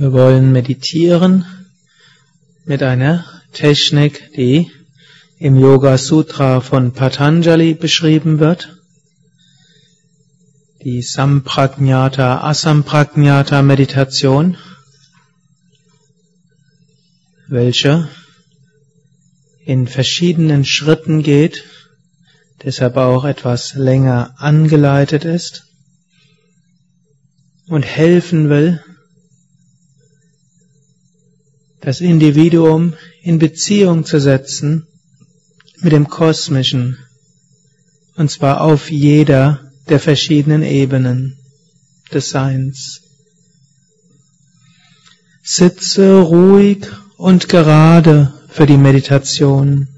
Wir wollen meditieren mit einer Technik, die im Yoga Sutra von Patanjali beschrieben wird. Die Samprajnata Asamprajnata Meditation, welche in verschiedenen Schritten geht, deshalb auch etwas länger angeleitet ist und helfen will, das Individuum in Beziehung zu setzen mit dem Kosmischen, und zwar auf jeder der verschiedenen Ebenen des Seins. Sitze ruhig und gerade für die Meditation.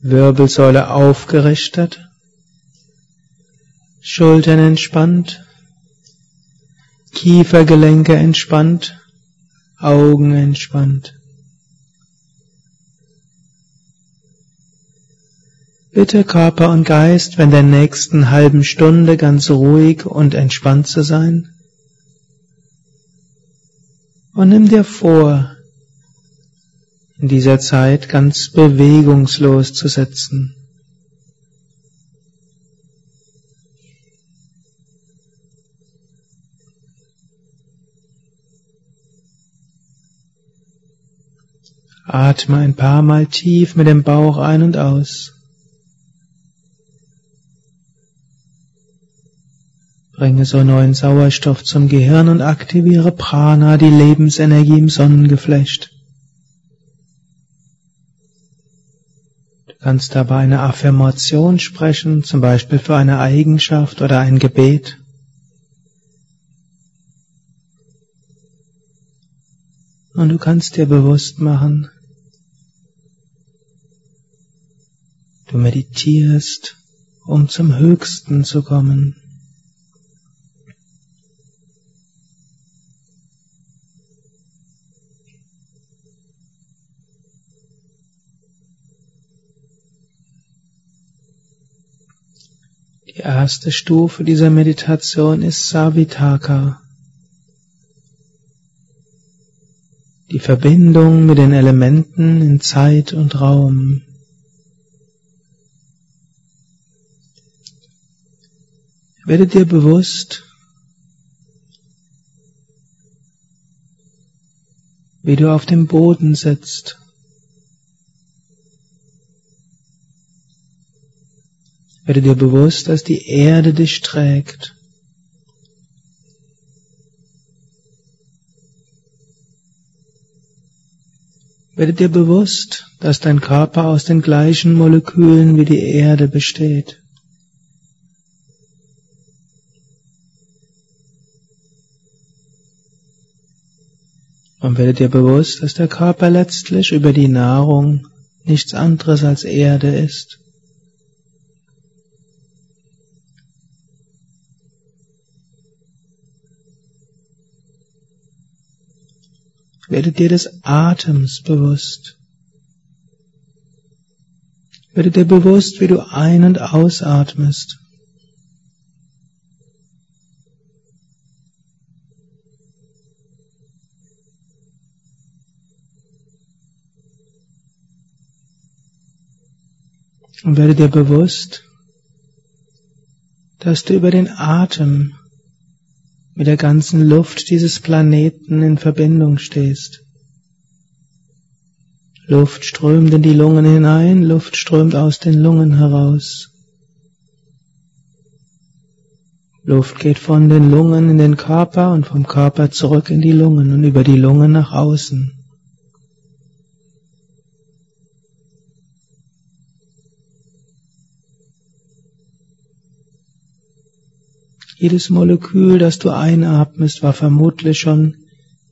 Wirbelsäule aufgerichtet, Schultern entspannt, Kiefergelenke entspannt, Augen entspannt. Bitte Körper und Geist, wenn der nächsten halben Stunde ganz ruhig und entspannt zu sein. Und nimm dir vor, in dieser Zeit ganz bewegungslos zu sitzen. Atme ein paar Mal tief mit dem Bauch ein und aus. Bringe so neuen Sauerstoff zum Gehirn und aktiviere Prana, die Lebensenergie im Sonnengeflecht. Du kannst dabei eine Affirmation sprechen, zum Beispiel für eine Eigenschaft oder ein Gebet. Und du kannst dir bewusst machen, Du meditierst, um zum Höchsten zu kommen. Die erste Stufe dieser Meditation ist Savitaka. Die Verbindung mit den Elementen in Zeit und Raum. Werde dir bewusst, wie du auf dem Boden sitzt. Werde dir bewusst, dass die Erde dich trägt. Werde dir bewusst, dass dein Körper aus den gleichen Molekülen wie die Erde besteht. Und werde dir bewusst, dass der Körper letztlich über die Nahrung nichts anderes als Erde ist. Werde dir des Atems bewusst. Werde dir bewusst, wie du ein- und ausatmest. Und werde dir bewusst, dass du über den Atem mit der ganzen Luft dieses Planeten in Verbindung stehst. Luft strömt in die Lungen hinein, Luft strömt aus den Lungen heraus. Luft geht von den Lungen in den Körper und vom Körper zurück in die Lungen und über die Lungen nach außen. Jedes Molekül, das du einatmest, war vermutlich schon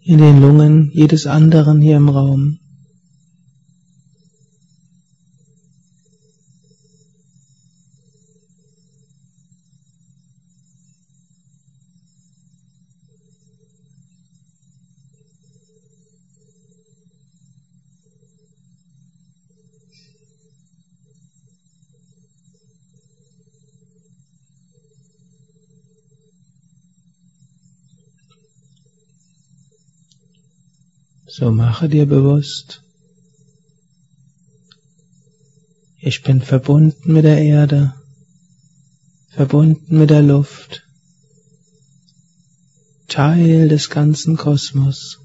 in den Lungen jedes anderen hier im Raum. So mache dir bewusst, ich bin verbunden mit der Erde, verbunden mit der Luft, Teil des ganzen Kosmos.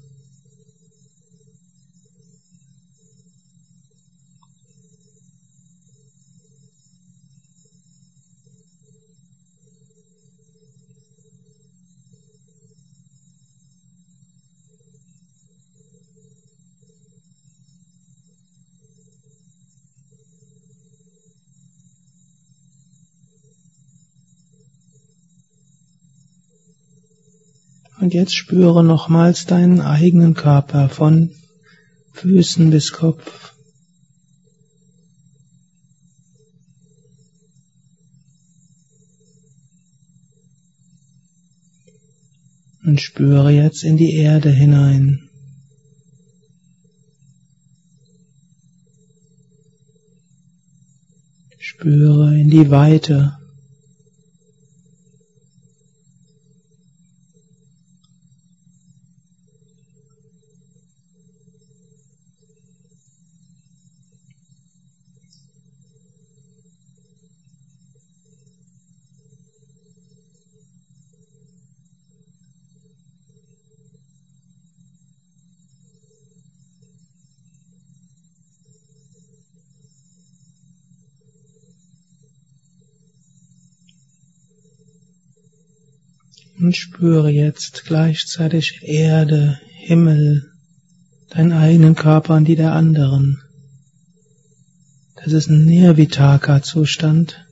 Und jetzt spüre nochmals deinen eigenen Körper von Füßen bis Kopf. Und spüre jetzt in die Erde hinein. Spüre in die Weite. Und spüre jetzt gleichzeitig Erde, Himmel, deinen eigenen Körper und die der anderen. Das ist ein Nirvitaka-Zustand.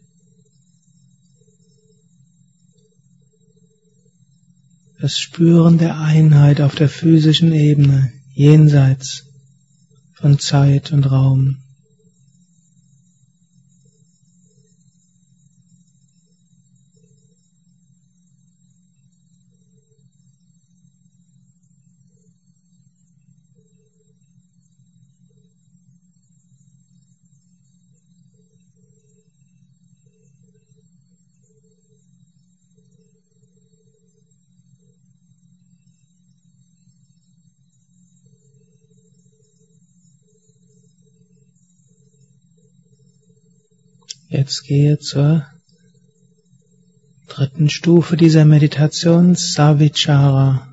Das Spüren der Einheit auf der physischen Ebene, jenseits von Zeit und Raum. Jetzt gehe zur dritten Stufe dieser Meditation, Savichara.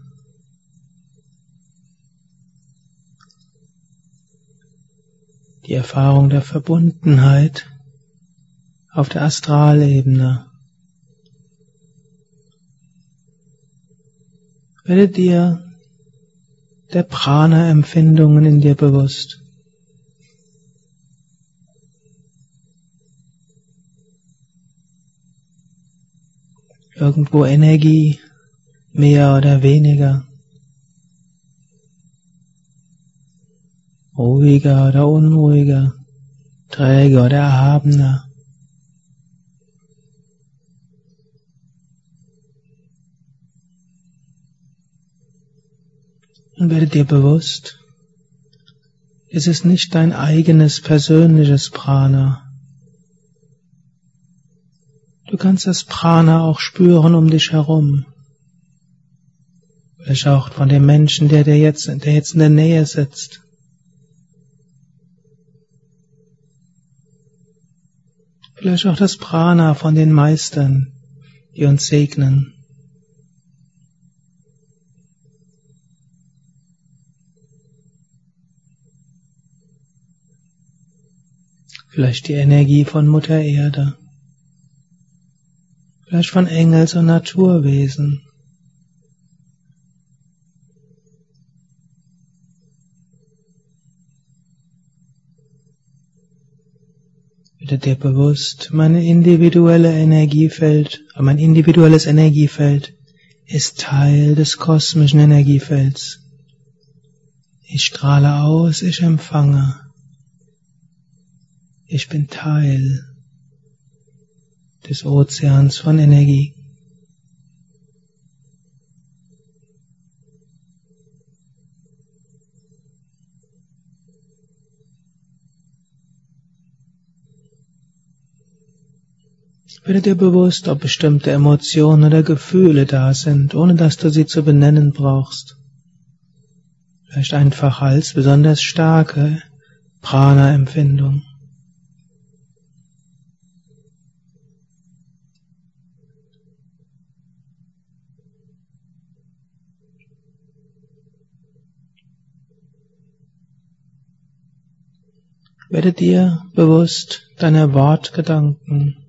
Die Erfahrung der Verbundenheit auf der Astralebene. Werde dir der Prana-Empfindungen in dir bewusst. Irgendwo Energie, mehr oder weniger, ruhiger oder unruhiger, träger oder erhabener. Und werde dir bewusst, es ist nicht dein eigenes persönliches Prana, Du kannst das Prana auch spüren um dich herum. Vielleicht auch von dem Menschen, der dir jetzt, der jetzt in der Nähe sitzt. Vielleicht auch das Prana von den Meistern, die uns segnen. Vielleicht die Energie von Mutter Erde vielleicht von Engels- und Naturwesen. Werde dir bewusst, mein individuelle Energiefeld, mein individuelles Energiefeld ist Teil des kosmischen Energiefelds. Ich strahle aus, ich empfange. Ich bin Teil des Ozeans von Energie. Werde dir bewusst, ob bestimmte Emotionen oder Gefühle da sind, ohne dass du sie zu benennen brauchst. Vielleicht einfach als besonders starke Prana-Empfindung. Werde dir bewusst deiner Wortgedanken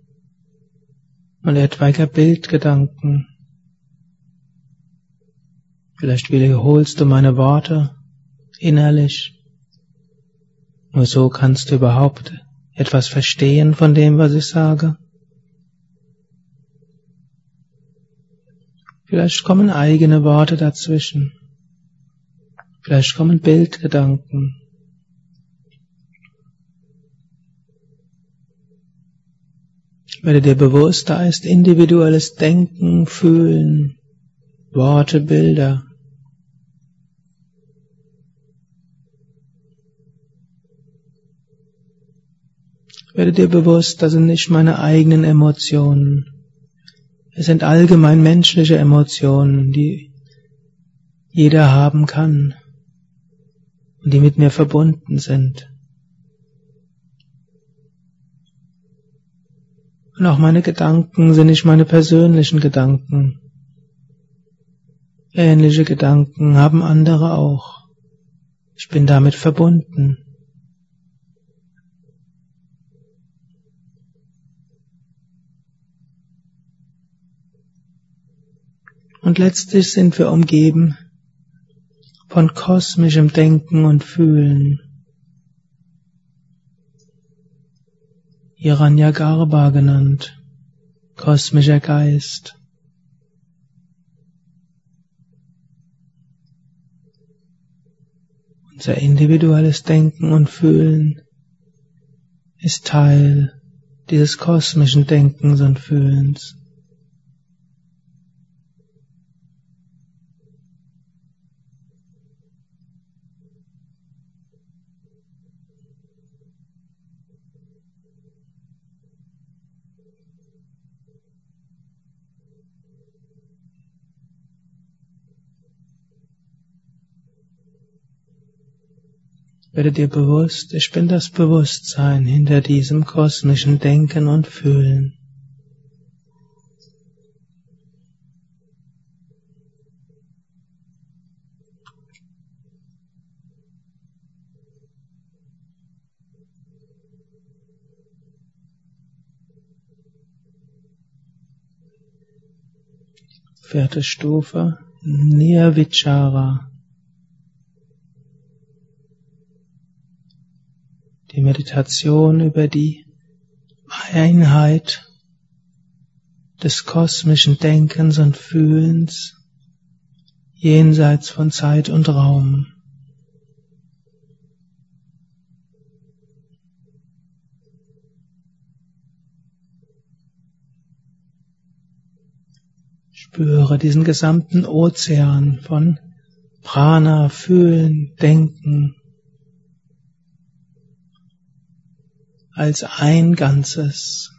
und etwaiger Bildgedanken. Vielleicht wiederholst du meine Worte innerlich. Nur so kannst du überhaupt etwas verstehen von dem, was ich sage. Vielleicht kommen eigene Worte dazwischen. Vielleicht kommen Bildgedanken. Werde dir bewusst, da ist individuelles Denken, Fühlen, Worte, Bilder. Werde dir bewusst, das sind nicht meine eigenen Emotionen. Es sind allgemein menschliche Emotionen, die jeder haben kann und die mit mir verbunden sind. Und auch meine Gedanken sind nicht meine persönlichen Gedanken. Ähnliche Gedanken haben andere auch. Ich bin damit verbunden. Und letztlich sind wir umgeben von kosmischem Denken und Fühlen. Hiranyagarbha genannt, kosmischer Geist. Unser individuelles Denken und Fühlen ist Teil dieses kosmischen Denkens und Fühlens. Werde dir bewusst, ich bin das Bewusstsein hinter diesem kosmischen Denken und Fühlen. Vierte Stufe, Nirvichara. Die Meditation über die Einheit des kosmischen Denkens und Fühlens jenseits von Zeit und Raum. Spüre diesen gesamten Ozean von Prana, Fühlen, Denken, als ein Ganzes.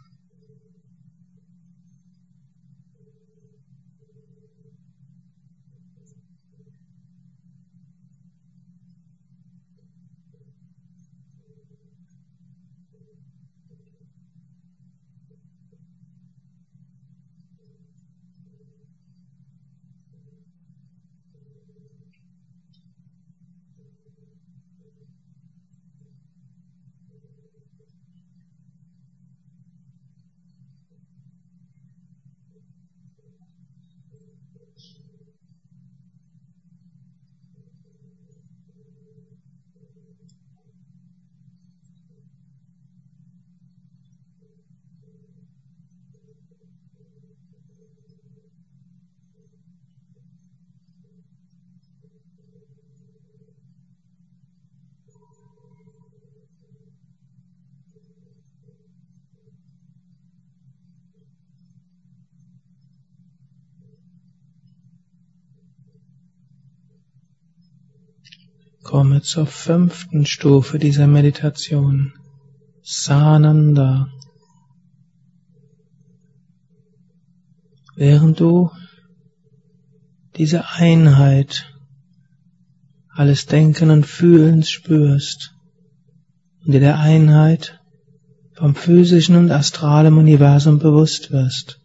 Komme zur fünften Stufe dieser Meditation. Sananda. Während du diese Einheit alles Denken und Fühlen spürst und dir der Einheit vom physischen und astralen Universum bewusst wirst,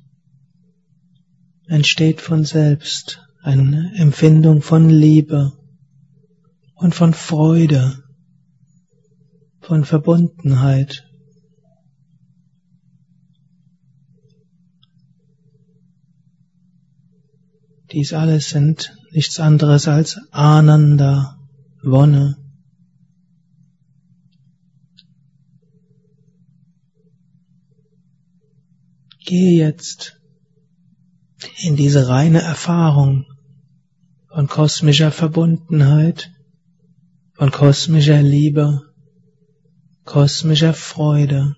entsteht von selbst eine Empfindung von Liebe und von Freude, von Verbundenheit. Dies alles sind nichts anderes als Ananda, Wonne. Gehe jetzt in diese reine Erfahrung von kosmischer Verbundenheit, von kosmischer Liebe, kosmischer Freude.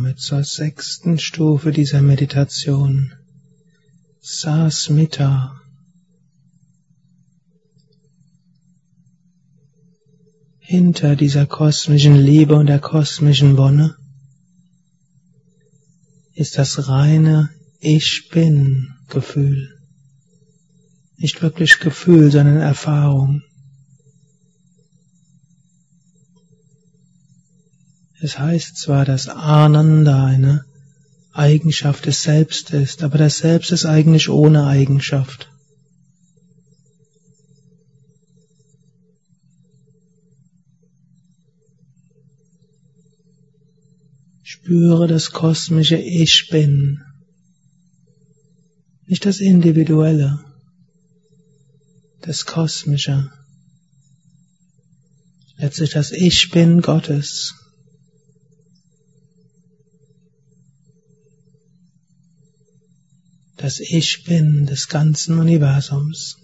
Komme zur sechsten Stufe dieser Meditation. Sasmita. Hinter dieser kosmischen Liebe und der kosmischen Wonne ist das reine Ich bin Gefühl. Nicht wirklich Gefühl, sondern Erfahrung. Es heißt zwar, dass Ananda eine Eigenschaft des Selbst ist, aber das Selbst ist eigentlich ohne Eigenschaft. Spüre das kosmische Ich bin, nicht das Individuelle, das Kosmische, letztlich das Ich bin Gottes. Das Ich bin des ganzen Universums.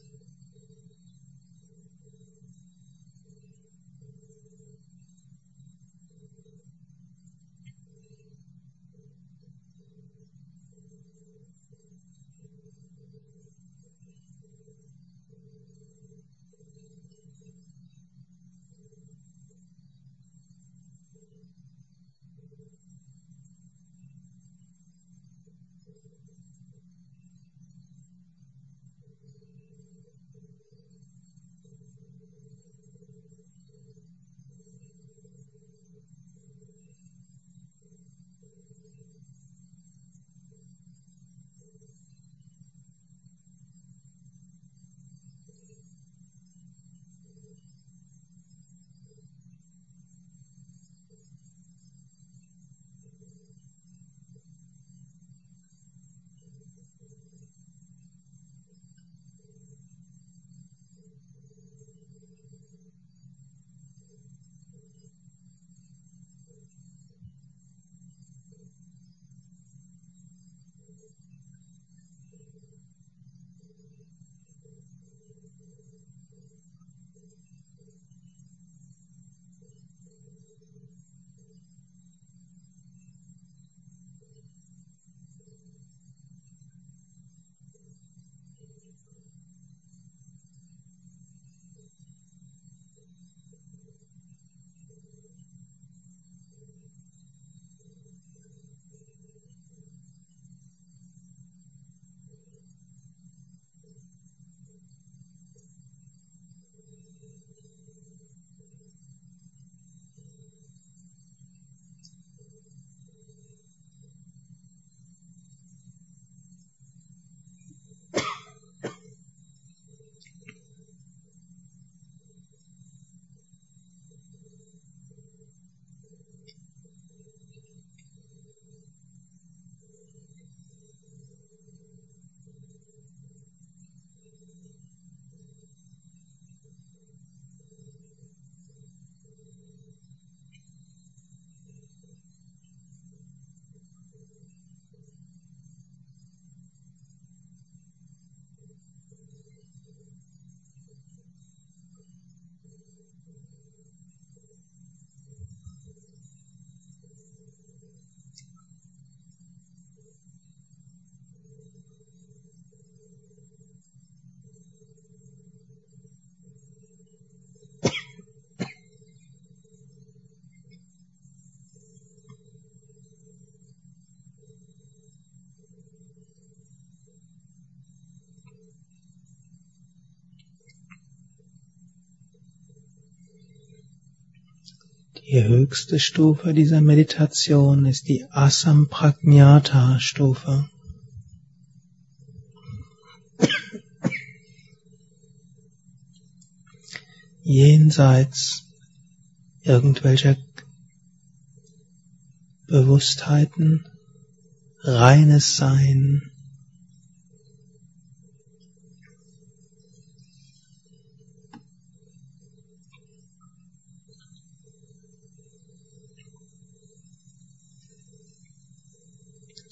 Die höchste Stufe dieser Meditation ist die Asampragnata Stufe. Jenseits irgendwelcher Bewusstheiten, reines Sein,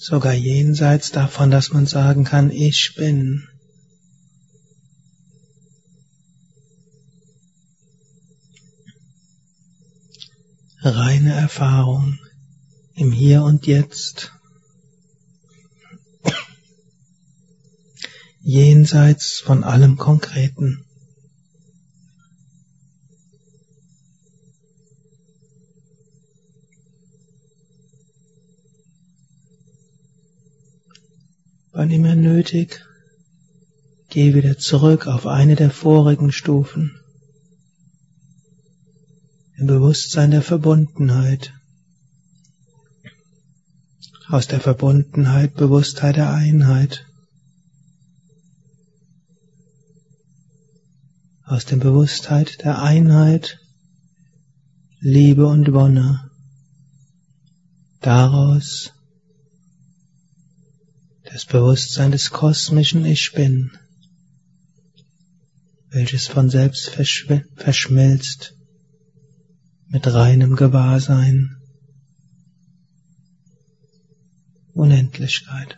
sogar jenseits davon, dass man sagen kann, ich bin. Reine Erfahrung im Hier und Jetzt. Jenseits von allem Konkreten. Wann immer nötig, geh wieder zurück auf eine der vorigen Stufen. Im Bewusstsein der Verbundenheit. Aus der Verbundenheit Bewusstheit der Einheit. Aus der Bewusstheit der Einheit Liebe und Wonne. Daraus das Bewusstsein des kosmischen Ich Bin, welches von selbst verschmilzt mit reinem Gewahrsein, Unendlichkeit.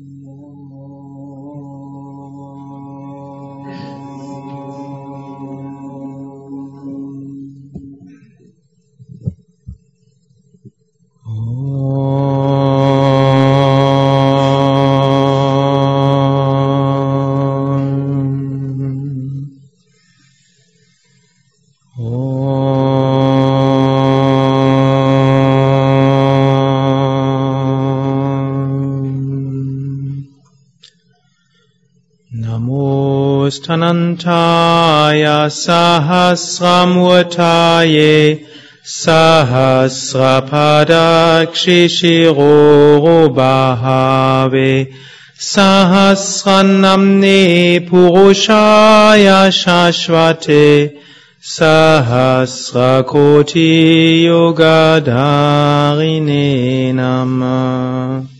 ष्ठनन्थाय सहस्वथाय सहस्वफाक्षिशि सहस्रन्नम्ने पुरुषाय शाश्वते सहस्वकोटी नमः